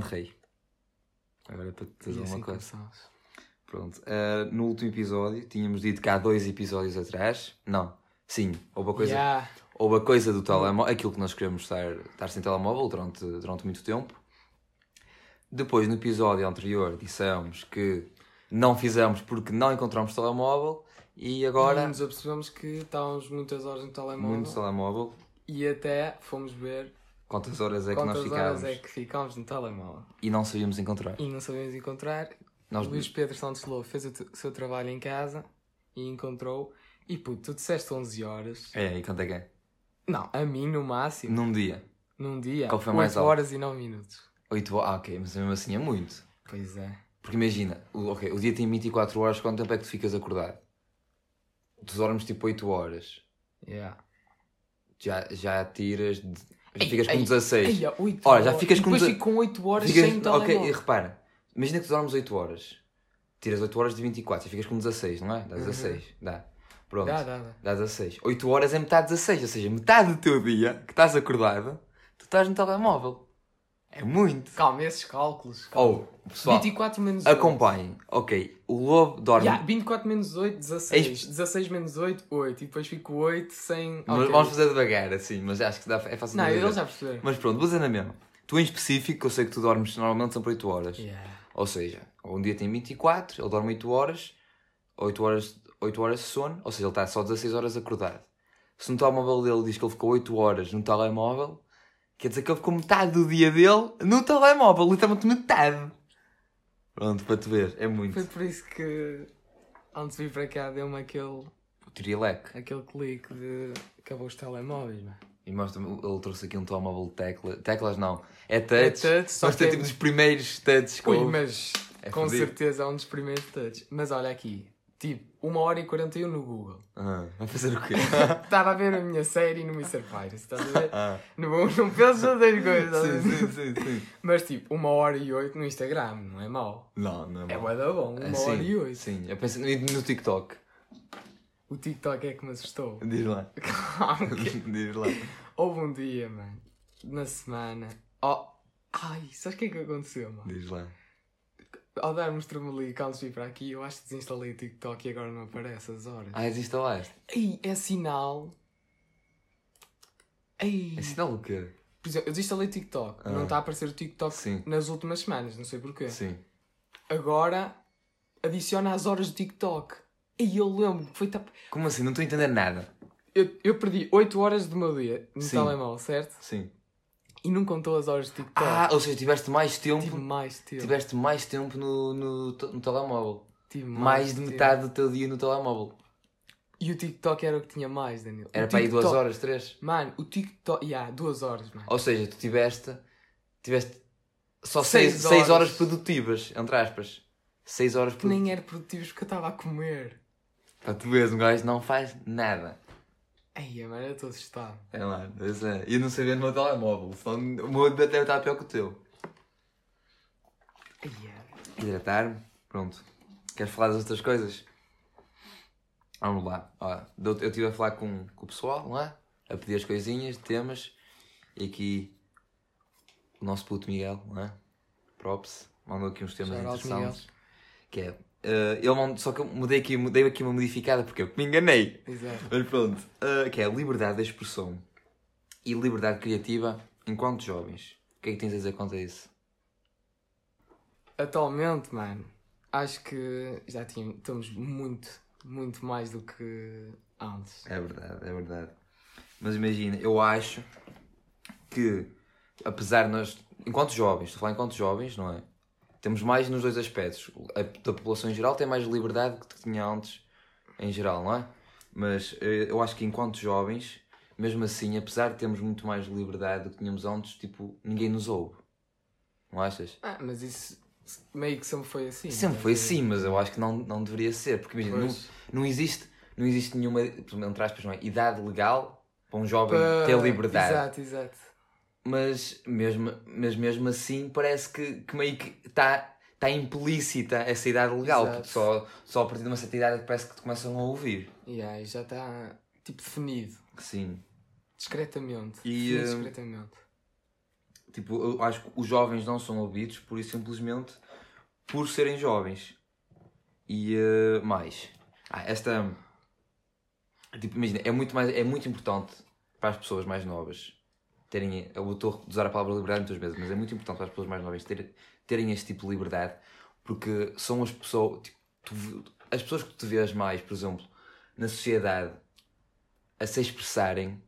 grande rei. Agora é para te dizer E assim uma coisa. começamos. Pronto. Uh, no último episódio, tínhamos dito que há dois episódios atrás. Não. Sim, houve a coisa, Yeah. houve a coisa do telemóvel, aquilo que nós queremos estar, estar sem telemóvel durante, durante muito tempo. Depois, no episódio anterior, dissemos que não fizemos porque não encontramos telemóvel e agora E nos apercebemos que estávamos muitas horas no telemóvel muito telemóvel. e até fomos ver Quantas horas é que nós quantas ficávamos horas é que ficámos no telemóvel. e não sabíamos encontrar. E não sabíamos encontrar. Nós O Luís Pedro Santos Lobo fez o seu trabalho em casa e encontrou. E puto, tu disseste 11 horas. É, e quanto é que é? Não, a mim no máximo, Num dia. num dia, Qual foi 8 mais alto? horas e 9 minutos. 8 horas. Ah, ok, mas mesmo assim é muito. Pois é. Porque imagina, o, ok, o dia tem 24 horas, quanto tempo é que tu ficas acordado? Tu dormes tipo 8 horas. Yeah. Já, já tiras. de- já ficas com ei, 16. Ei, 8 Ora, já ficas com depois fico com 8 horas Ficas- sem telemóvel. ok, e repara, imagina que tu dormes 8 horas. Tiras 8 horas de 24, já ficas com 16, não é? Dá 16. Dá. Pronto. Dá, dá, dá. Dá 16. 8 horas é metade de 16, ou seja, metade do teu dia que estás acordado, tu estás no telemóvel. É muito. Calma, esses cálculos. calma. Oh, pessoal, 24 menos 8. acompanhem. Ok, o lobo dorme. Yeah, 24 menos 8, 16. Eis- 16 menos 8, 8. E depois fico 8 sem. Mas Ok. Vamos fazer devagar, assim, mas acho que dá, é fácil Não, de eles entender. já perceberam. Mas pronto, vou dizer na mesma. Tu em específico, eu sei que tu dormes normalmente sempre 8 horas. Yeah. Ou seja, um dia tem 24, ele dorme 8 horas, 8 horas, 8 horas de sono, ou seja, ele está só 16 horas acordado. Se no telemóvel dele diz que ele ficou 8 horas no telemóvel, quer dizer que ele ficou metade do dia dele no telemóvel, literalmente metade. Pronto, para te ver, é muito. Foi por isso que antes de vir para cá deu-me aquele, O Tirileque. aquele clique de acabou os telemóveis, mano. E mostra-me, ele trouxe aqui um telemóvel de tecla. Teclas não, é É touch. touch, só Mas tem é- tipo dos primeiros touches que Ui, mas É com fodido. certeza é um dos primeiros touch. Mas olha aqui, tipo, 1 hora e 41 no Google. Ah, vai fazer o quê? Estava a ver a minha série no Mr. Pirates, estás a ver? ah. Não, não penso fazer coisas, a Sim, sim, sim, sim. Mas tipo, 1 hora e 8 no Instagram, não é mau. Não, não é É mau. bué da bom, 1 Ah, hora e 8. Sim, eu pensei no, TikTok. O TikTok é que me assustou. Diz lá. Que- Diz lá. Houve um dia, mano, na semana. Oh, ai, sabes o que é que aconteceu, mano? Diz lá. Ao darmos tremeli antes de vir para aqui, eu acho que desinstalei o TikTok e agora não aparece as horas. Ah, desinstalaste. Ei, é sinal. Ei, É sinal o quê? por exemplo, eu desinstalei o TikTok, Ah. não está a aparecer o TikTok Sim. nas últimas semanas, não sei porquê. Sim. Agora adiciona as horas do TikTok. E eu lembro foi tap... Como assim? Não estou a entender nada. eu, eu perdi 8 horas do meu dia no Sim. telemóvel, certo? Sim. E não contou as horas do TikTok. Ah, ou seja, tiveste mais tempo. Tive mais tempo. Tiveste mais tempo no, no, no telemóvel. Tive Mais de tempo. metade do teu dia no telemóvel. E o TikTok era o que tinha mais, Daniel. Era O para aí duas TikTok- horas, três. Mano, o TikTok. Yeah, duas horas, mano. Ou seja, tu tiveste. Tiveste só Seis seis, seis horas horas. produtivas, entre aspas. Seis horas Que nem produtivas. era produtivo porque eu estava a comer. Para tu um gajo não faz nada. Ai, mano, eu estou assustado. É lá, pois é. E eu não sabia no meu telemóvel. Só, o meu deve estar pior que o teu. Ai, é. Hidratar-me. Pronto. Queres falar das outras coisas? Vamos lá. Ó, eu estive a falar com, com o pessoal, não é? A pedir as coisinhas, temas. E aqui o nosso puto Miguel, não é? Props. Mandou aqui uns temas out, interessantes. Que é. Eh, ele mandou, só que eu mudei aqui, mudei aqui uma modificada porque eu me enganei. Exato. Mas pronto. eh, que é liberdade de expressão e liberdade criativa enquanto jovens. O que é que tens a dizer quanto a isso? Atualmente, mano, acho que já tínhamos, estamos muito, muito mais do que antes. É verdade, é verdade. Mas imagina, eu acho que, apesar de nós, enquanto jovens, estou a falar enquanto jovens, não é? Temos mais nos dois aspectos. A da população em geral tem mais liberdade que tinha antes, em geral, não é? Mas eh, eu acho que enquanto jovens, mesmo assim, apesar de termos muito mais liberdade do que tínhamos antes, tipo, ninguém nos ouve. Não achas? Ah, mas isso meio que sempre foi assim. Sempre estás foi assim, mas eu acho que não, não deveria ser, porque imagina, não, não existe, não existe nenhuma, entre aspas, não é, idade legal para um jovem Pa- ter liberdade. Exato, exato. Mas mesmo, mas mesmo assim parece que, que meio que está tá implícita essa idade legal, Exato. porque só, só a partir de uma certa idade é parece que te começam a ouvir. E aí já está, tipo, definido. Sim. Discretamente. E, definido eh, discretamente. tipo, eu acho que os jovens não são ouvidos por isso simplesmente por serem jovens. E eh, mais. Ah, esta. Tipo, imagina, é muito, mais, é muito importante para as pessoas mais novas terem. Eu estou a usar a palavra liberdade muitas vezes, mas é muito importante para as pessoas mais novas terem, terem este tipo de liberdade porque são as pessoas. Tipo, tu- as pessoas que tu vês mais, por exemplo, na sociedade a se expressarem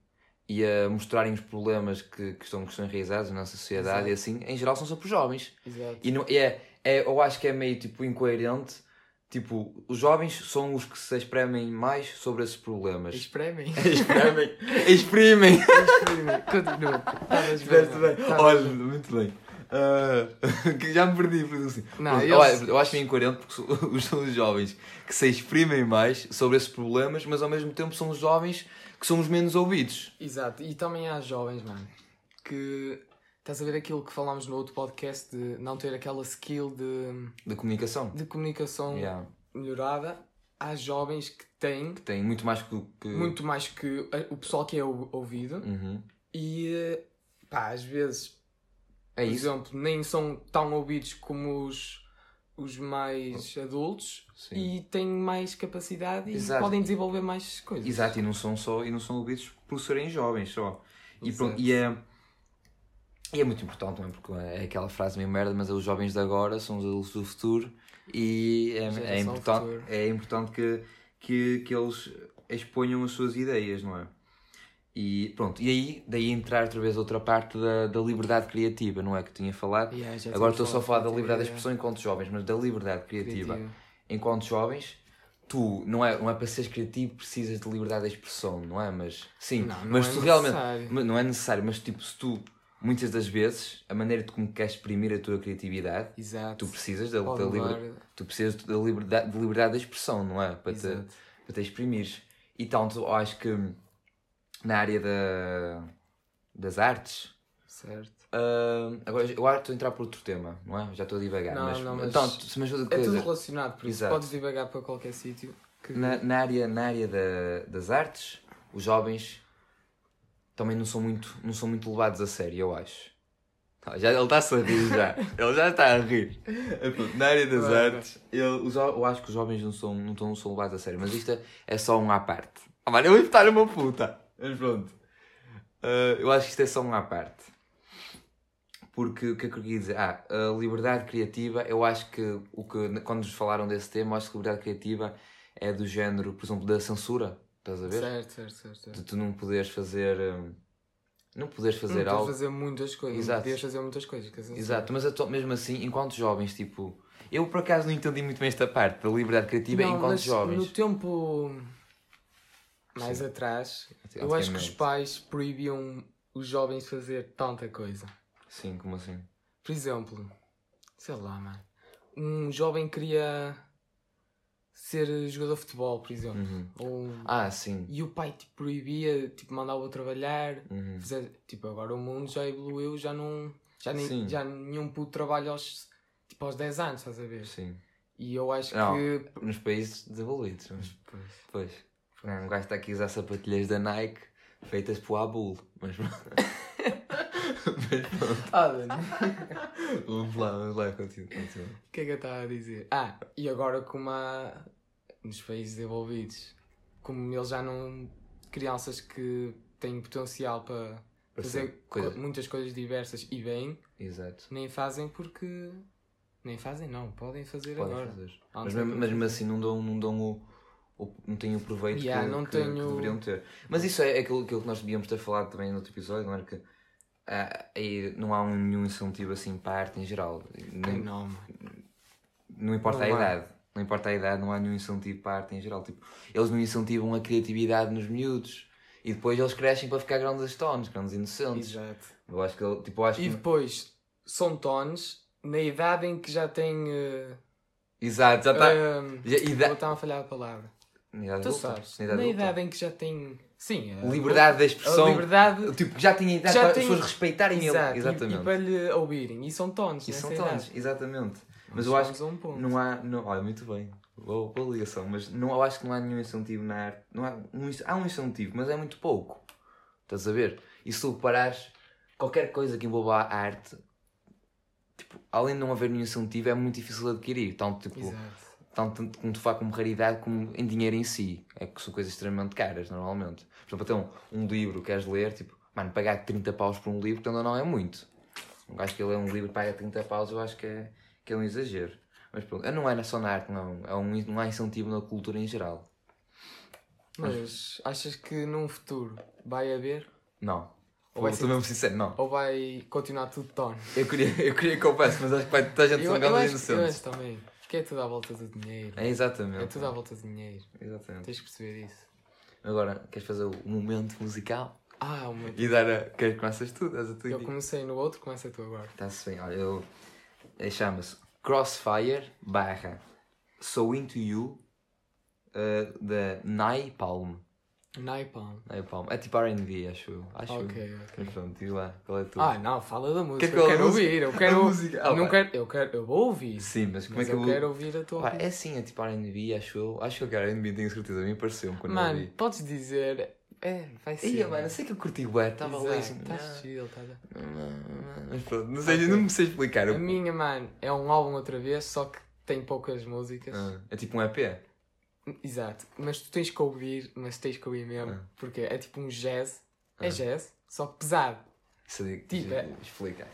e a mostrarem os problemas que, que, estão, que estão enraizados na nossa sociedade Exato. e assim, em geral são sempre os jovens. Exato. E não, é, é, eu acho que é meio tipo incoerente. Tipo, os jovens são os que se exprimem mais sobre esses problemas. Espremem. Exprimem. Exprimem. Continua. Estiveste bem. Estavas Olha, bem. muito bem. Que já me perdi, por assim. Não, Pronto, eles- eu, acho- eu meio incoerente porque os, são os jovens que se exprimem mais sobre esses problemas, mas ao mesmo tempo são os jovens que são os menos ouvidos. Exato. E também há jovens, mano, que. Estás a ver aquilo que falámos no outro podcast de não ter aquela skill de, Da comunicação. de comunicação Yeah. melhorada. Há jovens que têm Tem muito mais que. que... muito mais que o pessoal que é ou- ouvido Uhum. E pá, às vezes, É por isso. exemplo, nem são tão ouvidos como os, os mais adultos Sim. e têm mais capacidade e Exato. podem desenvolver mais coisas. Exato, e não são só e não são ouvidos por serem jovens só. E, pronto, e, é, e é muito importante, é? Porque é aquela frase meio merda, mas é os jovens de agora são os adultos do futuro e é, é importante, é importante que, que, que eles exponham as suas ideias, não é? E pronto, e aí daí entrar outra vez outra parte da, da liberdade criativa, não é? Que tinha falado. Yeah, Agora estou só a falar da liberdade de criatividade. expressão enquanto jovens, mas da liberdade criativa Criativa. enquanto jovens, tu não é, não é para seres criativo precisas de liberdade de expressão, não é? Mas sim, Não, não mas é tu realmente necessário. mas não é necessário, mas tipo, se tu muitas das vezes a maneira de como queres exprimir a tua criatividade, Exato. tu precisas da, da liber- tu precisas da liberdade, de liberdade de expressão, não é? Para te, para te exprimires. E tanto acho que na área da, das artes, Certo. ah, agora eu acho que estou a entrar por outro tema, não é? Já estou a divagar, Não, mas, não, mas tanto, se me ajuda É tudo relacionado, por isso Exato. podes divagar para qualquer sítio. que- Na, na área, na área da- das artes, os jovens também não são muito, não são muito levados a sério, eu acho. Ah, Já, ele está-se a rir já. ele já está a rir. Na área das Vai, artes, eu, eu acho que os jovens não são, não, tão, não são levados a sério, mas isto é, é só um à parte. Ah, mano, eu vou botar uma puta. Mas pronto. Ah, eu acho que isto é só um à parte. Porque o que é que eu queria dizer? Ah, a liberdade criativa, eu acho que, o que quando nos falaram desse tema, eu acho que a liberdade criativa é do género, por exemplo, da censura. Estás a ver? Certo, certo, certo. certo. De tu não poderes fazer. hum, Não poderes fazer não algo. podes fazer muitas coisas. Exato. Não podias fazer muitas coisas. Exato, mas atu- mesmo assim, enquanto jovens, tipo. Eu por acaso não entendi muito bem esta parte da liberdade criativa Não, enquanto mas jovens. No tempo mais Sim. atrás, eu acho que os pais proibiam os jovens de fazer tanta coisa. Sim, como assim? Por exemplo, sei lá, mano. Um jovem queria ser jogador de futebol, por exemplo. Uhum. Ou... Ah, sim. E o pai tipo, proibia, tipo, mandava-o trabalhar. Uhum. fazer- tipo, agora o mundo já evoluiu, já não. Já, nem, Sim. já nenhum puto trabalha aos, tipo, aos 10 anos, estás a ver? Sim. E eu acho Não. que. Nos países desenvolvidos. mas- Pois. Pois. Não, um gajo está aqui a usar sapatilhas da Nike feitas por Abul. Mas. mas pronto. Ah, Dani, Vamos lá, vamos lá, continua. continua. o que é que eu estava a dizer? Ah, e agora como há nos países desenvolvidos, como eles já não. crianças que têm potencial para Para fazer muitas coisas diversas e bem, Exato. nem fazem porque. Nem fazem, não, podem fazer Podem agora. fazer. Mas mesmo, assim não dão, não dão o, o- não têm o proveito Yeah, que, que- tenho- que deveriam ter. Mas isso é aquilo, aquilo que nós devíamos ter falado também no outro episódio, não era que ah, aí não há um, nenhum incentivo assim para a arte em geral. Nem- Não, não importa Não a há. idade. Não importa a idade, não há nenhum incentivo para a arte em geral. Tipo, eles não incentivam a criatividade nos miúdos. E depois eles crescem para ficar grandes astones, grandes inocentes. Exato. Eu acho que tipo, eu acho E que... depois são tones na idade em que já têm. eh, Exato, já está. eh, Já- ida- Vou estar a falhar a palavra. Na idade Tu adulta, sabes. na idade adulta. em que já tem. Sim, a Liberdade de expressão. A liberdade. Tipo, já tinha idade Já para tem- as pessoas respeitarem Exato, ele. e- Exatamente. E, para lhe ouvirem. E são tones. E são tones, exatamente. Mas eu acho chegamos a um ponto. Não há, não, olha, muito bem, boa, boa ligação, mas não, eu acho que não há nenhum incentivo na arte. Não há, um, inc- há um incentivo, mas é muito pouco. Estás a ver? E se tu parares, qualquer coisa que envolva a arte, tipo, além de não haver nenhum incentivo, é muito difícil de adquirir. Tanto, tipo, Exato. Tanto como tu faz como raridade como em dinheiro em si. É que são coisas extremamente caras, normalmente. Por exemplo, até um, um livro que queres ler, tipo, mano, pagar 30 paus por um livro, então não é muito. Um gajo que lê um livro e paga 30 paus, eu acho que é, que é um exagero. Mas pronto, não é só na arte, não. É um, não há incentivo na cultura em geral. Mas achas que num futuro vai haver Não. Ou vai ser- mesmo sincero, não. ou vai continuar tudo tone? Eu queria, eu queria que houvesse, mas acho que vai toda a gente Eu, eu, acho, eu acho também. Porque é tudo à volta do dinheiro. É exatamente. É tudo à volta do dinheiro. Exatamente. Tens que perceber isso. Agora, queres fazer o momento musical? Ah, o meu. E dar a. Queres começas tu? Dás a tua Eu comecei no outro, começa tu agora. Está-se bem, olha, eu. eh, Chama-se Crossfire barra So Into You uh, da Napalm. Napalm. Napalm. É tipo RB, acho eu. Acho eu. Ok, ok. Mas pronto, e lá, qual é tu? Ah, não, fala da música. Que é eu que quero a música- ouvir, eu a quero. música- ah, eu, não quero, eu quero. Eu vou ouvir. Sim, mas como Mas é que eu eu. quero ouvir a tua Pá, é sim, é tipo RB, acho eu. Acho que eu quero RB, tenho certeza. A mim pareceu-me quando eu Mano, ouvi. podes dizer. É, vai ser. Ia, mano, eu sei que eu curti bué, estava ali assim. Estás ah, chill, estás a- Mas pronto, não sei, Ok. não me sei explicar. A Eu- minha, mano, é um álbum outra vez, só que tem poucas músicas. Ah, é tipo um EP. Exato. Mas tu tens que ouvir, mas tens que ouvir mesmo. Ah. Porque é tipo um jazz. É Ah. jazz, só que pesado. Isso aí, Tipo, é- explica.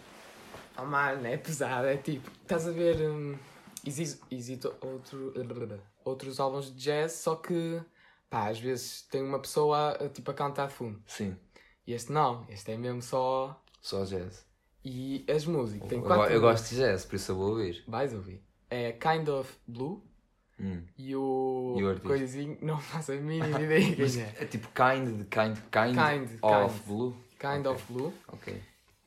Oh mano, é pesado. É tipo, estás a ver. Hum, existe, existe outro, outros álbuns de jazz, só que pá, às vezes tem uma pessoa a, tipo, a cantar de fundo. Sim, E este não, este é mesmo só. só jazz. E as músicas. Tem eu, quatro eu gosto músicas. de jazz, por isso eu vou ouvir. Vais ouvir. É Kind of Blue Hum. e o. E o coisinho. Não faço a mínima ideia quem é. é tipo kind kind, kind, Kind, of kind. blue. Kind Ok. of Blue. Ok.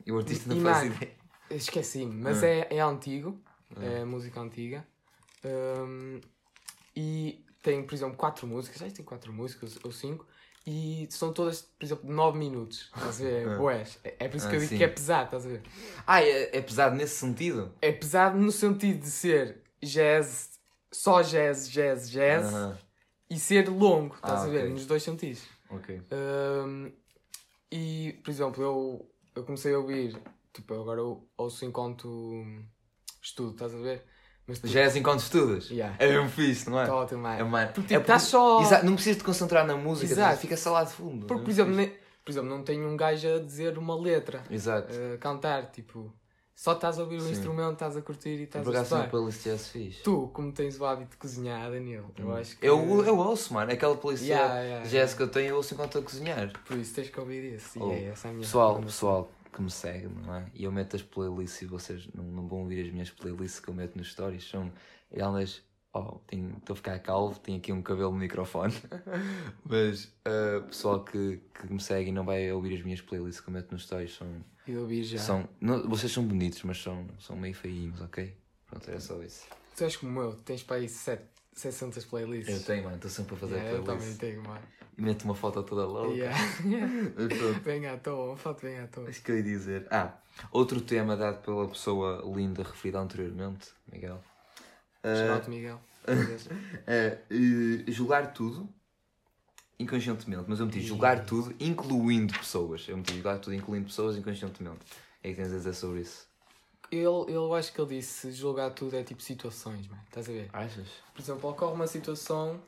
E o artista não e, faz ideia. Esqueci-me, mas Ah. é, é antigo, é música antiga. Hum, e tem, por exemplo, quatro músicas, já tem quatro músicas ou cinco, e são todas, por exemplo, de nove minutos. Estás a ver? Ah. Boés. É, é por isso que Ah, eu digo sim. que é pesado, estás a ver? Ah, é, é pesado nesse sentido? É pesado no sentido de ser jazz, só jazz, jazz, jazz, Aham. e ser longo, estás Ah, a ver? ok. Nos dois sentidos. Ok. Hum, e, por exemplo, eu, eu comecei a ouvir, tipo, agora eu ouço enquanto estudo, estás a ver? Mas tipo, Jazz enquanto estudas? Yeah. É mesmo fixe, não é? Tá ótimo, mano. É, mano. Porque, é tipo, estás só- Exato, não precisas de concentrar na música, Exato. fica só lá de fundo. Porque, É por exemplo, por exemplo, não tenho um gajo a dizer uma letra, Exato. a cantar, tipo, só estás a ouvir o Sim. instrumento, estás a curtir e estás a tenho uma estudar. playlist jazz fixe. Tu, como tens o hábito de cozinhar, Danilo, eu acho que... Eu, eu ouço, mano. Aquela playlist Yeah, yeah, jazz yeah. que eu tenho, eu ouço enquanto estou a cozinhar. Por isso tens que ouvir isso. Oh, E é essa a minha Pessoal, pessoal que me segue, não é? E eu meto as playlists e vocês não, não vão ouvir as minhas playlists que eu meto nos stories. São elas. Oh, tenho- estou a ficar calvo, tenho aqui um cabelo no microfone. Mas uh, pessoal que, que me segue e não vai ouvir as minhas playlists que eu meto nos stories são. E de ouvir já. são não, vocês são bonitos, mas são, são meio feinhos, ok? Pronto, era só isso. Tu és como eu, tens para aí sete- 600 playlists. Eu tenho, mano, estou sempre a fazer Yeah, eu também playlists. tenho, mano. E meto uma foto toda louca. Yeah. Vem à toa, uma foto vem à toa. Acho que eu ia dizer. Ah, outro tema dado pela pessoa linda referida anteriormente, Miguel. Chamado Miguel. é julgar tudo inconscientemente, mas eu meti julgar tudo incluindo pessoas. Eu meti julgar tudo incluindo pessoas inconscientemente. É que tens a dizer sobre isso? Ele, eu acho que ele disse julgar tudo é tipo situações, mano. Estás a ver? Achas? Por exemplo, ocorre uma situação,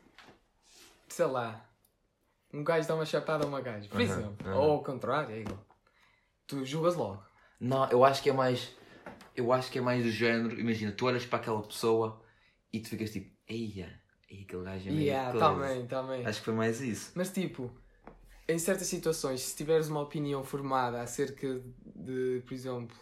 sei lá, um gajo dá uma chapada a uma gaja, por exemplo. Ou ao contrário, é igual. Tu julgas logo. Não, eu acho que é mais. Eu acho que é mais do género. Imagina, tu olhas para aquela pessoa e tu ficas tipo, eia, eia, aquele gajo é meio Yeah, coisa." também, também. Acho que foi mais isso. Mas tipo, em certas situações, se tiveres uma opinião formada acerca de, por exemplo,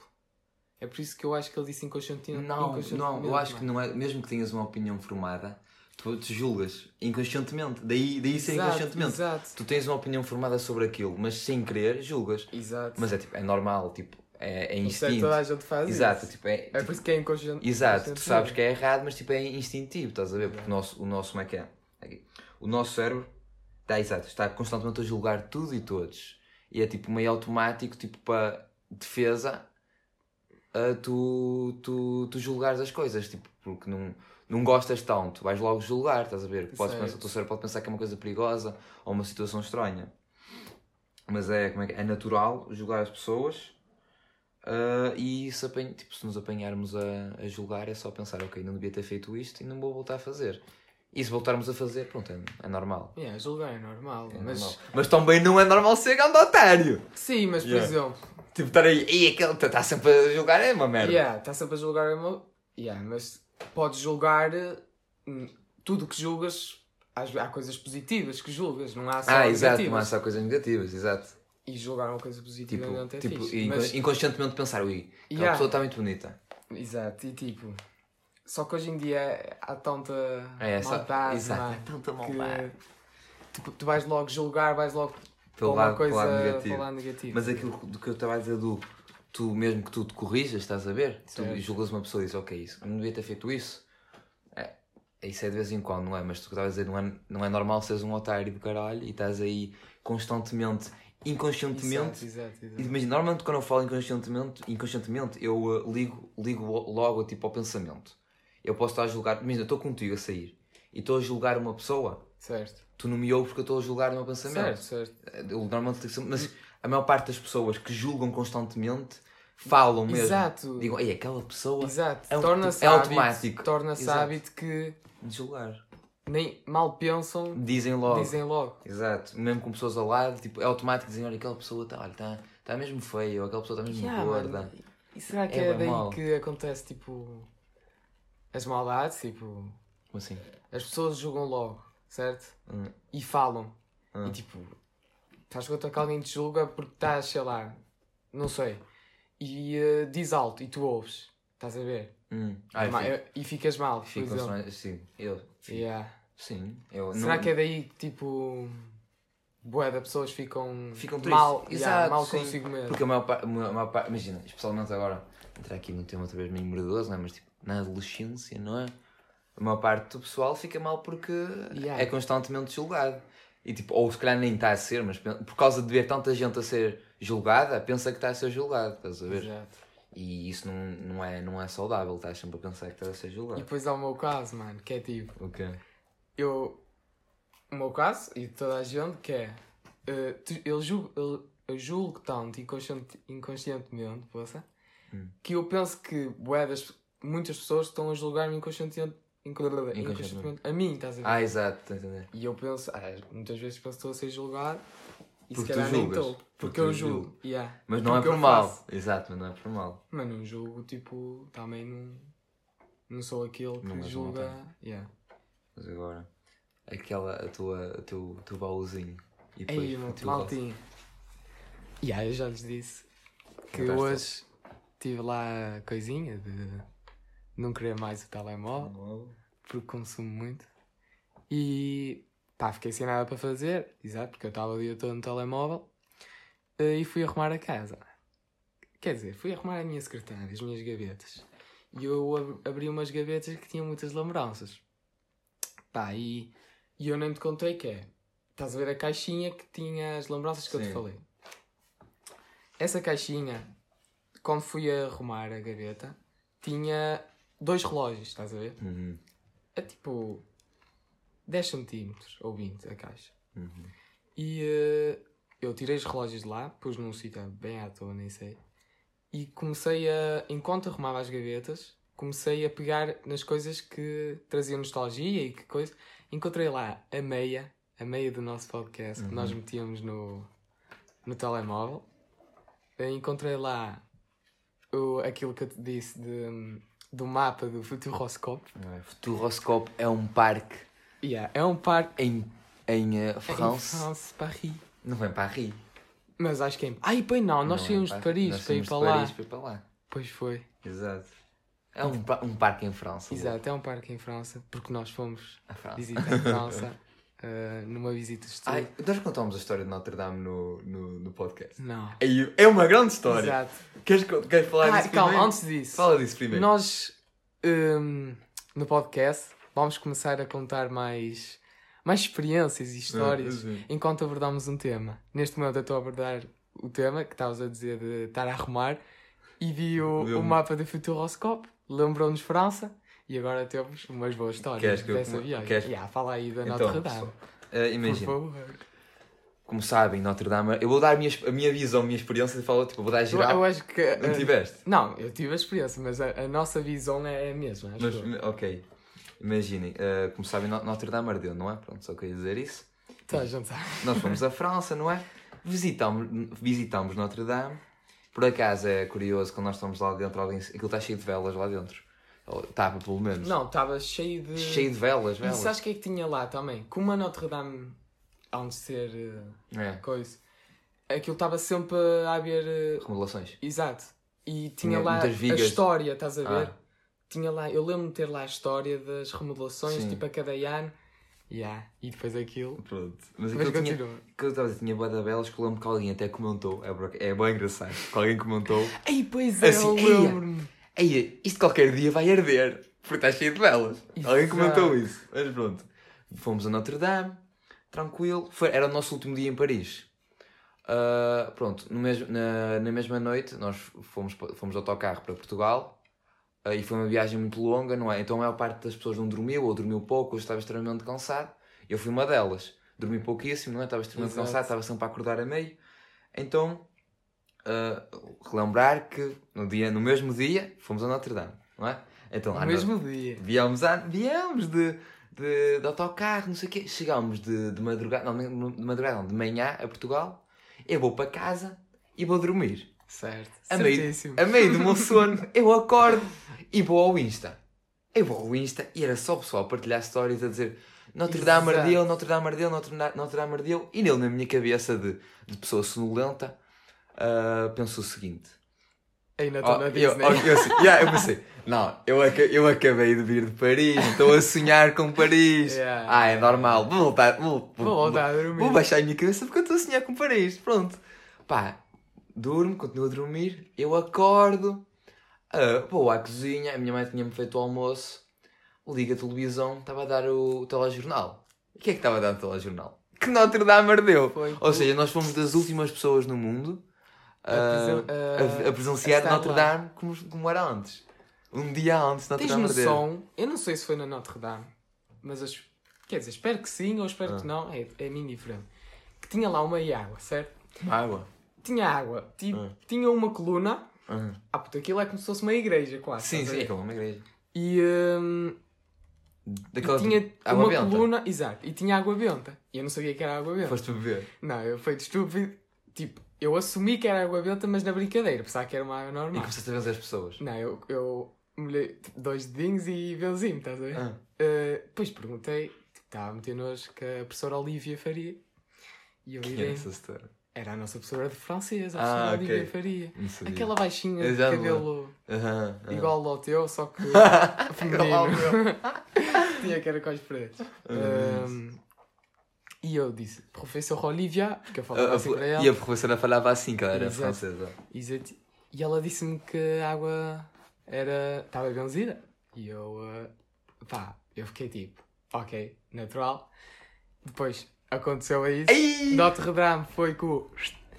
é por isso que eu acho que ele disse inconscientemente. Não, inconscientemente, não, eu acho que não é. Mesmo que tenhas uma opinião formada, tu te julgas inconscientemente. Daí, daí ser Exato, inconscientemente. Exato. Tu tens uma opinião formada sobre aquilo, mas sem querer julgas. Exato. Mas é tipo, é normal, tipo, é, é instinto. toda a gente faz Exato, isso. tipo, é. É tipo, por isso que é inconsciente. Exato, tu sabes que é errado, mas tipo, é instintivo, estás a ver? Porque o nosso, o nosso, como é que é? Aqui. O nosso cérebro está, exato, está constantemente a julgar tudo e todos. E é tipo meio automático, tipo, para defesa, a tu, tu, tu julgares as coisas, tipo, porque não, não gostas tanto, vais logo julgar, estás a ver? Podes Certo. pensar, o teu cérebro pode pensar que é uma coisa perigosa ou uma situação estranha. Mas é, como é, que é? é natural julgar as pessoas Ah, e se, apanha, tipo, se nos apanharmos a, a julgar, é só pensar, ok, não devia ter feito isto e não vou voltar a fazer. E se voltarmos a fazer, pronto, é, é normal. Yeah, julgar é normal. É mas, normal. Mas também não é normal ser grande otário. Sim, mas por Yeah. exemplo, Tipo, estar aí, e aquele está sempre a julgar é uma merda. yeah, está sempre a julgar a mo- yeah, mas podes julgar hum, tudo o que julgas. Há, há coisas positivas que julgas, não há só Ah, exato, negativas. não há só coisas negativas, exato. E julgar uma coisa positiva Tipo, não é tipo fixe. Mas, inconscientemente pensar, ui, aquela Yeah. pessoa está muito bonita. Exato, e tipo, só que hoje em dia há tanta É essa, maldade, exato, é? é tanta que maldade. tipo, tu vais logo julgar, vais logo Pelo para uma lado, coisa lado negativo. lado negativo. Mas aquilo do que eu estava a dizer do tu mesmo que tu te corrijas, estás a ver? Certo. Tu julgas uma pessoa e dizes, ok, isso, não devia ter feito isso. É, isso é de vez em quando, não é? Mas tu que estavas a dizer, não é, não é normal seres um otário do caralho e estás aí constantemente, inconscientemente. Exato, exato, exato. Imagina, normalmente quando eu falo inconscientemente, inconscientemente eu uh, ligo, ligo logo tipo, ao pensamento. Eu posso estar a julgar, imagina, eu estou contigo a sair e estou a julgar uma pessoa, Certo. tu não me ouves porque eu estou a julgar o meu pensamento. Certo, certo. Eu normalmente mas a maior parte das pessoas que julgam constantemente falam mesmo. Exato. Digam, ei, aquela pessoa Exato. É um- torna-se é hábito, automático. Torna-se hábito que de julgar. Nem mal pensam, Dizem logo. dizem logo. Exato. Mesmo com pessoas ao lado, tipo, é automático dizem, olha, aquela pessoa está tá, tá mesmo feia, ou aquela pessoa está mesmo Yeah, gorda. mano, E será que É é, daí mau. que acontece tipo as maldades? Tipo, Como assim? as pessoas julgam logo, certo? Hum. E falam. Hum. E tipo, estás contra que alguém te julga porque estás, sei lá, não sei. E eh, diz alto e tu ouves. Estás a ver? Hum. Ah, eu Ma- eu- e ficas mal, por exemplo. Sim, eu. fico. Yeah. Sim. Eu, Será não- que é daí que tipo. Boé da pessoas ficam, Ficam mal, yeah, Exato, mal sim. consigo mesmo. Porque a maior, pa- a maior parte, imagina, especialmente agora, entrar aqui num tema outra vez meio mordoso, não é? Mas tipo, na adolescência, não é? A maior parte do pessoal fica mal porque Yeah. é constantemente julgado. E tipo, ou se calhar nem está a ser, mas por causa de ver tanta gente a ser julgada, pensa que está a ser julgado, estás a ver? Exato. E isso não, não, é, não é saudável, estás sempre a pensar que estás a ser E julgado. depois há o meu caso, mano, que é tipo. O quê? eu o meu caso e de toda a gente que é eh, tu- eu julgo eu, eu julgo tanto inconsciente, inconscientemente poça, Hum. que eu penso que bué das- muitas pessoas estão a julgar-me inconscientemente, inconscientemente, Inconscientemente. a mim estás a ver Ah, exato, estás a entender? e eu penso ah, muitas vezes penso que estou a ser julgado e Porque se tu calhar nem estou porque, Porque eu julgo julgas. yeah. Mas não Porque é por mal. faço. Exato, mas não é por mal. mas não julgo tipo também não não sou aquele que Não julga otário. yeah. Mas agora, aquela, a tua, o teu, teu baúzinho. E depois Ei, meu, teu maltinho. Yeah, eu já lhes disse que Contaste hoje tive lá a coisinha de não querer mais o telemóvel, porque consumo muito. E pá, fiquei sem nada para fazer, exato, porque eu estava o dia todo no telemóvel eh, e fui arrumar a casa. Quer dizer, fui arrumar a minha secretária, as minhas gavetas. E eu ab- abri umas gavetas que tinham muitas lembranças. Pá, e, e eu nem te contei que é. Estás a ver a caixinha que tinha as lembranças que eu te Sim. falei. Essa caixinha, quando fui arrumar a gaveta, tinha dois relógios, estás a ver? Uhum, É tipo 10 centímetros ou 20 a caixa. uhum. E eh, eu tirei os relógios de lá, pus num sítio bem à toa, nem sei. E comecei a, enquanto arrumava as gavetas, comecei a pegar nas coisas que traziam nostalgia e que coisa. Encontrei lá a meia, a meia do nosso podcast que nós metíamos no, no telemóvel. Eh, Encontrei lá o, aquilo que eu te disse de, do mapa do Futuroscope. Ah, Futuroscope é um parque Yeah, é um parque em, em eh, em France. France, Paris. Não vem para Paris. Mas acho que é. Ai, pois não, nós Não é saímos de Paris Nós para ir para de lá. Paris para ir para lá. Pois foi. Exato. É um, pa- um parque em França. Exato, é um parque em França, porque nós fomos visitar a França eh, numa visita de estudo. Ai, nós contamos a história de Notre Dame no, no, no podcast. Não. Ei, É uma grande história. Exato. Queres, queres falar Ah, disso calma, primeiro? antes disso, Fala disso primeiro. nós hum, no podcast vamos começar a contar mais, mais experiências e histórias Ah, sim. enquanto abordamos um tema. Neste momento eu estou a abordar o tema que estavas a dizer de estar a arrumar e vi o, o mapa do Futuroscope, lembrou-nos França e agora temos umas boas histórias Queres que eu dessa come- viagem. queres- Yeah, fala aí da Então, Notre Dame. Por imagina. favor. como sabem, Notre Dame. Eu vou dar a minha, a minha visão, a minha experiência, falo, tipo, vou dar Eu, geral. eu acho que. Não eh, tiveste? Não, eu tive a experiência, mas a, a nossa visão é a mesma. Mas, eu. ok. Imaginem, eh, como sabem, No- Notre Dame ardeu, não é? Pronto, só queria dizer isso. A gente sabe. Nós fomos à França, não é? Visitamos, visitamos Notre Dame. Por acaso é curioso, quando nós estamos lá dentro, alguém, aquilo está cheio de velas lá dentro. Estava, pelo menos. Não, estava cheio de. Cheio de velas, E velas. sabes o que é que tinha lá também? Como a Notre Dame, há de ser eh, É, coisa, aquilo estava sempre a haver. eh, remodelações. exato. E tinha Tinha lá a vigas. história, estás a ver? Ah. Tinha lá, eu lembro-me de ter lá a história das remodelações, Sim. tipo a cada ano. Yeah. E depois aquilo. Pronto. Mas Mas aquilo tinha, continua. que eu estava a dizer, tinha que eu lembro que alguém até comentou. É, bro- é bem engraçado. Que alguém comentou. Ei, pois é, Assim, eu lembro-me. Ei, isto qualquer dia vai arder. Porque está cheio de. Alguém Exato. comentou isso. Mas pronto. Fomos a Notre Dame. Tranquilo. Foi, era o nosso último dia em Paris. Ah, pronto. No mesmo, na, na mesma noite, nós fomos, fomos de autocarro para Portugal. Ah, e foi uma viagem muito longa, não é? Então a maior parte das pessoas não dormiu, ou dormiu pouco, ou estava extremamente cansado. Eu fui uma delas. Dormi pouquíssimo, não é? Estava extremamente Exato. cansado, estava sempre a acordar a meio. Então, ah, relembrar que no, dia, no mesmo dia fomos a Notre Dame, não é? Então, No mesmo dia. Viemos, a, viemos de, de, de autocarro, não sei o quê. Chegámos de, de madrugada, não, de madrugada não, de manhã a Portugal. Eu vou para casa e vou dormir. Certo. A meio, a meio do meu sono, eu acordo e vou ao Insta. Eu vou ao Insta e era só o pessoal a partilhar stories a dizer Notre Dame ardeu, Notre Dame ardeu, Notre Dame, ardeu. E nele, na minha cabeça de, de pessoa sonolenta, ah, penso o seguinte. Ainda Oh, estou na eu, Disney. oh, eu, assim, yeah, eu pensei, não, eu, eu acabei de vir de Paris, estou a sonhar com Paris. Yeah. Ah, é normal, vou voltar, vou, Vou voltar a dormir. Vou baixar a minha cabeça porque eu estou a sonhar com Paris. Pronto. Pá, durmo, continuo a dormir, eu acordo, ah, vou à cozinha, a minha mãe tinha-me feito o almoço, liga a televisão, estava a dar o telejornal. O que é que estava a dar no telejornal? Que Notre Dame ardeu. Foi Ou seja, nós fomos das últimas pessoas no mundo A presen- a, a presenciar a Notre lá. Dame como, como era antes. Um dia antes, Notre Tens Dame ardeu. noção? Eu não sei se foi na Notre Dame, mas as- quer dizer, espero que sim ou espero Ah. que não, é, é a mim diferente. Que tinha lá uma água, certo? Água. Tinha água, ti- Ah. tinha uma coluna. Ah. Ah, puta, aquilo é como se fosse uma igreja, quase. Sim, sim, é ver? como uma igreja. E, hum, Daquela e tinha água uma benta. coluna, exato, e tinha água benta. E eu não sabia que era água benta. Foste beber. Não, eu fui de estúpido. Tipo, eu assumi que era água benta, mas na brincadeira, pensava que era uma água E normal. começaste a vencer as pessoas. Não, eu, eu molhei tipo, dois dedinhos e benzi-me, estás a ver? Ah. Uh, depois perguntei, tipo, estava a meter nojo que a professora Olivia Faria. E eu Que é irei. essa história? Era a nossa professora de francês, a Ah, professora ok. Olivia Faria. Aquela baixinha de já me cabelo Aham, aham. igual ao teu, só que Igual ao feminino. Tinha caracóis pretos. Ah, Um, e eu disse, professor Olivia, porque eu falava assim para ela. E a professora falava assim, que ela era Exato. francesa. Exato. E ela disse-me que a água era. estava benzida. E eu. uh, pá, eu fiquei tipo, ok, natural. Depois aconteceu isso. Ai! Notre Dame foi com o.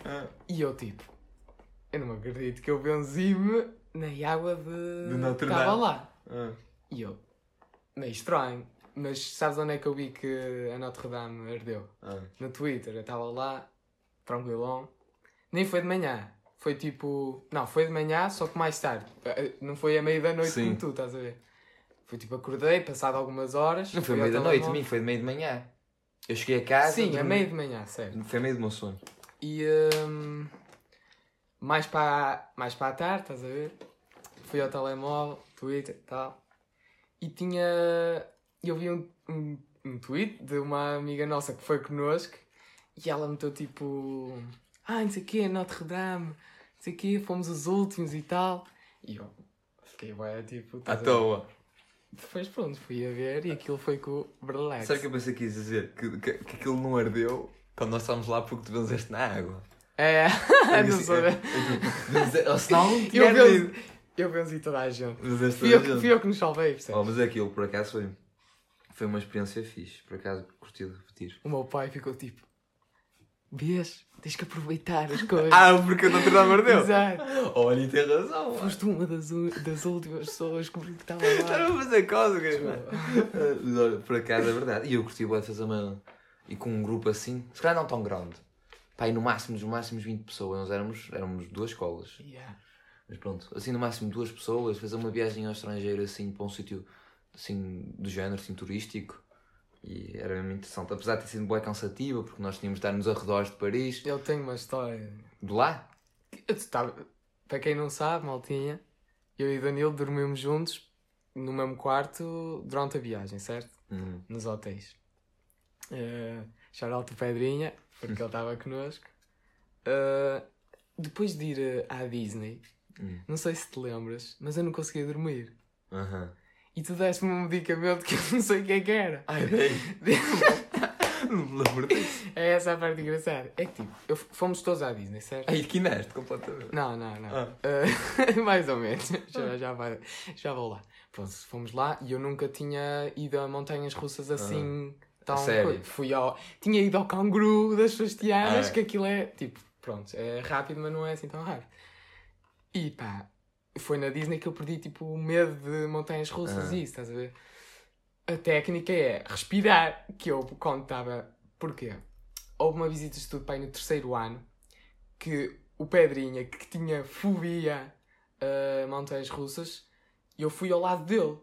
Ah, E eu tipo, eu não acredito que eu benzi-me na água de. De Notre que estava Dame. lá. ah. E eu, meio estranho. Mas sabes onde é que eu vi que a Notre Dame ardeu? Ah. no Twitter, eu estava lá, tranquilão. Nem foi de manhã, foi tipo. Não, foi de manhã, só que mais tarde. Eh, Não foi a meio da noite Sim. como tu, estás a ver? Foi tipo, acordei, passado algumas horas. Não foi meio da noite, a mim foi de meio de manhã. Eu cheguei a casa. Sim, a dormi- meio de manhã, sério. Foi a meio do meu sono. E hum, mais, para, mais para a tarde, estás a ver? Fui ao telemóvel, Twitter e tal. E tinha. Eu vi um, um, um tweet de uma amiga nossa que foi connosco e ela meteu tipo. Ah, não sei o quê, Notre Dame, não sei o quê, fomos os últimos e tal. E eu fiquei, ué, tipo. À toa. Depois pronto, fui a ver e aquilo foi com o Berlex. Sabe o que eu pensei que quis dizer? Que, que, que aquilo não ardeu quando nós estávamos lá porque tu benzeste na água. É, não sou. é, é benze- Ou senão não Eu tinha eu benzi toda a gente. Fui eu, gente. fui eu que nos salvei, percebes? Oh, mas aquilo, por acaso, foi, foi uma experiência fixe. Por acaso, curti de repetir. O meu pai ficou tipo: Vês? Tens que aproveitar as coisas. Ah, porque não te dá ardeu? Exato. Olha, e tem razão. Foste uma das, das últimas pessoas que estava Estava lá. a fazer cócegas, mano. Por acaso é verdade. E eu curti bué de fazer uma... E com um grupo assim, se calhar não tão grande. Pá, e no máximo, no máximo 20 pessoas. Nós éramos, éramos duas escolas. Yeah. Mas pronto, assim no máximo duas pessoas, fazer uma viagem ao estrangeiro assim para um sítio assim do género, assim turístico. E era mesmo interessante. Apesar de ter sido bem cansativa, porque nós tínhamos de estar nos arredores de Paris. Eu tenho uma história. De lá? Estava- Para quem não sabe, maltinha, eu e Danilo dormimos juntos no mesmo quarto durante a viagem, certo? Hum. Nos hotéis. Uh, Charalto Pedrinha, porque ele estava connosco. Uh, depois de ir uh, à Disney, Hum. não sei se te lembras, mas eu não conseguia dormir. Aham. E tu deste-me um medicamento que eu não sei o que é que era. Ai, bem. Não me lembro disso. É essa a parte engraçada. É que tipo, eu- fomos todos à Disney, certo? Ai, que neste completamente. Não, não, não. Ah. Uh, mais ou menos. Já, já, vai- já vou lá. Pronto, fomos lá e eu nunca tinha ido a montanhas russas assim. tão Ah. A sério? Fui ao. Tinha ido ao canguru das Fastianas, Ah. que aquilo é tipo, pronto, é rápido, mas não é assim tão rápido. E pá, foi na Disney que eu perdi tipo o medo de montanhas russas Ah. e isso, estás a ver? A técnica é respirar, que eu quando estava. Porquê? Houve uma visita de estudo pai no terceiro ano que o Pedrinha, que tinha fobia a montanhas russas, eu fui ao lado dele.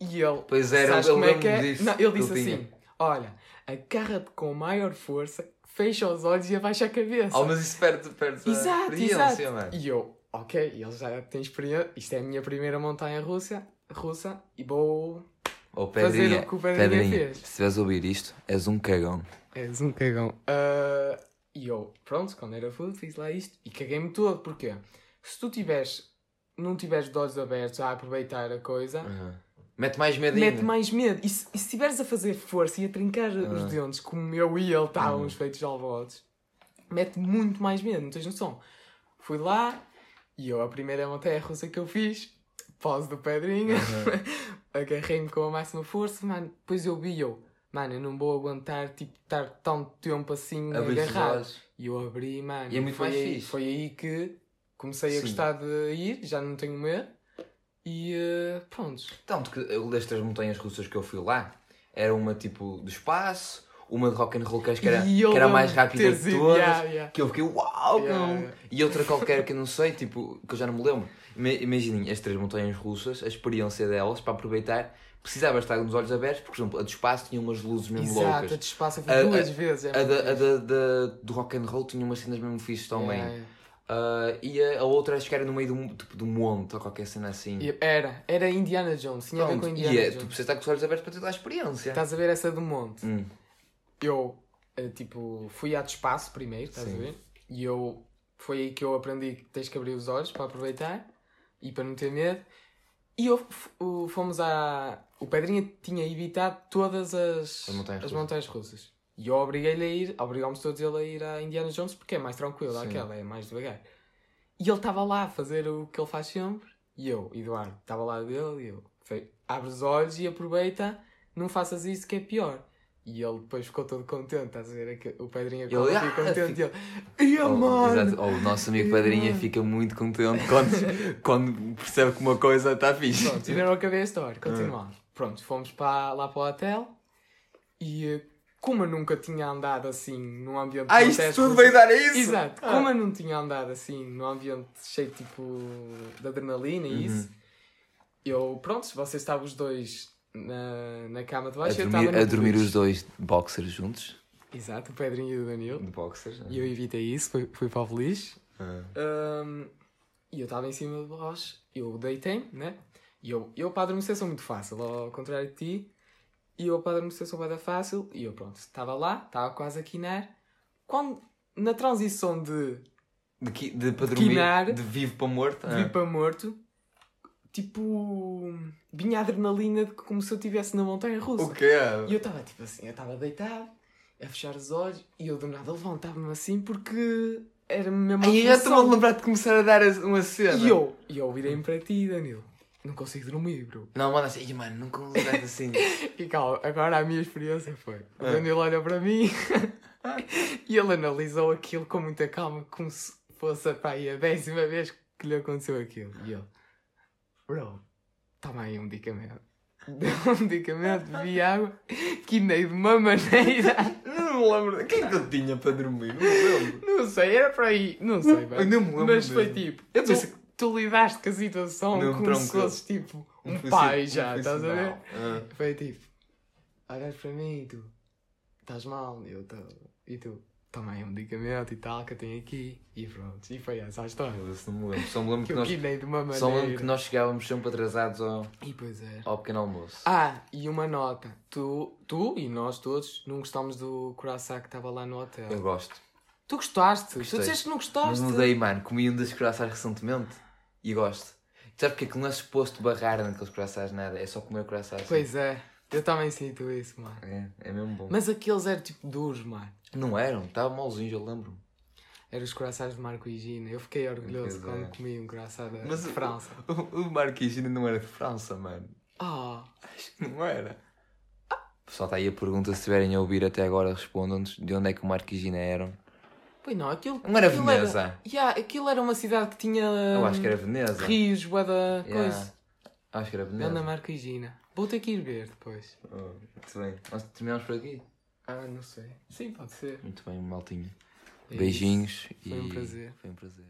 E ele. Pois era, sabes como é que é? disso, Não, ele disse ele tinha. assim: Olha, agarra-te com maior força, fecha os olhos e abaixa a cabeça. Oh, mas isso perde, perde a Exato, experiência, exato. mano. E eu, ok, ele já tem experiência. Isto é a minha primeira montanha russa, russa e vou. Oh, Fazer o que o Pedrinha Pedrinha, fez. se a ouvir isto, és um cagão. És um cagão. Ah, e eu, pronto, quando era puto, fiz lá isto e caguei-me todo. Porquê? Se tu tiveres, não tiveres de olhos abertos a aproveitar a coisa, Aham. Mete mais medinho. mete mais medo. E se, estiveres a fazer força e a trincar os dentes, como eu e ele estávamos feitos alvotes, mete muito mais medo, não tens noção. Fui lá e eu, a primeira montanha russa que eu fiz, pós do Pedrinha, agarrei-me com a máxima força, mano. Depois eu vi eu, mano, eu não vou aguentar, tipo, estar tanto tempo assim os agarrado. E eu abri, mano. E é muito foi mais aí, fixe. Foi aí que comecei a Sim. gostar de ir, já não tenho medo. E uh, pronto. Tanto que eu, destas montanhas russas que eu fui lá, era uma tipo de espaço, uma de rock and roll que acho que era, que era a mais rápida de de todas. yeah, yeah. Que eu fiquei, uau, Yeah. E outra qualquer que eu não sei, tipo, que eu já não me lembro. Ima- Imaginem, as três montanhas russas, a experiência delas para aproveitar, precisava estar nos olhos abertos, por exemplo, a do espaço tinha umas luzes mesmo Exato, a loucas. de espaço eu fui A- duas a- vezes. é A, da, a da, da- do rock and roll tinha umas cenas mesmo fixes também. Ah, e a, a outra acho que era no meio de um, tipo, de um monte ou qualquer cena assim. Era, era Indiana Jones, tinha a ver com Pronto, Indiana e é, Jones. tu precisas estar com os olhos abertos para ter a experiência. Estás a ver essa do monte? Hum. Eu, eh, tipo, fui à de espaço primeiro, estás Sim. a ver? E eu, foi aí que eu aprendi que tens que abrir os olhos para aproveitar e para não ter medo. E eu, fomos à... O Pedrinha tinha evitado todas as, As montanhas as russas. montanhas russas. E eu obriguei-lhe a ir, obrigámos todos ele a ir à Indiana Jones porque é mais tranquilo, Sim. aquela, é mais devagar. E ele estava lá a fazer o que ele faz sempre. E eu, Eduardo, estava lá dele e eu, abre os olhos e aproveita, não faças isso que é pior. E ele depois ficou todo contente, estás a ver? É O Pedrinha Ele, quando "Ah, contente, fica- ele, ia Oh, mano! exato. Oh, o nosso amigo Yeah. Padrinha fica muito contente quando, quando percebe que uma coisa está fixe. Pronto, ainda não acabei a história, continuamos. Pronto, fomos para, lá para o hotel e eh, como eu nunca tinha andado assim num ambiente Ah, isto tudo com- veio dar a isso? Exato, Ah. como eu não tinha andado assim num ambiente cheio tipo de adrenalina e Uhum. isso, eu, pronto, vocês estavam os dois na, na cama de A baixo, eu dormir, a dormir os dois de boxers juntos. Exato, o Pedrinho e o Danilo. De boxers. E eu evitei isso, fui, fui para o beliche. Ah. Hum, e eu estava em cima de vós, eu deitei, né? E eu, eu para adormecer sou muito fácil, ao contrário de ti. E eu para adormecer sou bem fácil. E eu pronto, estava lá, estava quase a quinar. Quando, na transição de De, qui- de, para dormir, Quinar. de vivo para morto. vir para morto, tipo, vinha a adrenalina de como se eu estivesse na montanha russa. O quê? E eu estava tipo assim, eu estava deitado, a fechar os olhos, e eu do nada levantava-me assim porque era mesmo Ai, eu já estou-me a lembrar de começar a dar uma cena. E eu, e eu virei-me para ti, Danilo. Não consigo dormir, bro. Não, mano, assim, "Ih, mano, nunca me lembraste assim. E calma, agora a minha experiência foi. O Ah. Danilo olha para mim e ele analisou aquilo com muita calma, como se fosse pá, aí a décima vez que lhe aconteceu aquilo. E ele, bro, toma aí um medicamento. Deu um medicamento, bebi água, quinei de uma maneira. não me lembro. O que é que eu tinha para dormir? Não me lembro. Não sei, era para aí. Não sei, Eu não me lembro Mas foi mesmo. tipo. Eu pensei que- tu lidaste com a situação Não, como se tranquilo. fosse tipo um, profissional- pai já, um estás a ver? Ah. Foi tipo. Olhas para mim e tu. Estás mal? E eu tô. E tu. Tomei um medicamento e tal que eu tenho aqui. E pronto. E foi essa a história. Eu não me lembro. Só me lembro Que que nós, de uma maneira. só me lembro que nós chegávamos sempre atrasados ao, E pois é. ao pequeno almoço. Ah, e uma nota. Tu, tu e nós todos não gostámos do coração que estava lá no hotel. Eu gosto. Tu gostaste? Gostei. Tu disseste que não Mas gostaste. mudei, mano. Comi um desses corações recentemente e gosto. Sabe porque é que não é suposto barrar naqueles corações nada? É só comer corações. Pois é. Eu também sinto isso, mano. É, é mesmo bom. Mas aqueles eram tipo duros, mano. Não eram, estavam malzinhos, eu lembro. Eram os corações de Marco e Gina. Eu fiquei orgulhoso Pois é. quando comi um coração da Mas de o- França. O, o Marquinhos ainda não era de França, mano. Ah, Acho que não era. Pessoal, está aí a pergunta, se estiverem a ouvir até agora, respondam-nos de onde é que o Marquigina eram. pois não, aquilo. Não era aquilo Veneza? Era, yeah, aquilo era uma cidade que tinha. Eu acho que era Veneza. Rios, bué da Yeah. coisa. Acho que era Veneza. Marco e Gina. Vou ter que ir ver depois. Oh, muito bem. Nós terminamos por aqui. Ah, não sei. Sim, pode ser. Muito bem, maltinho. É. Beijinhos Foi um e prazer. Foi um prazer.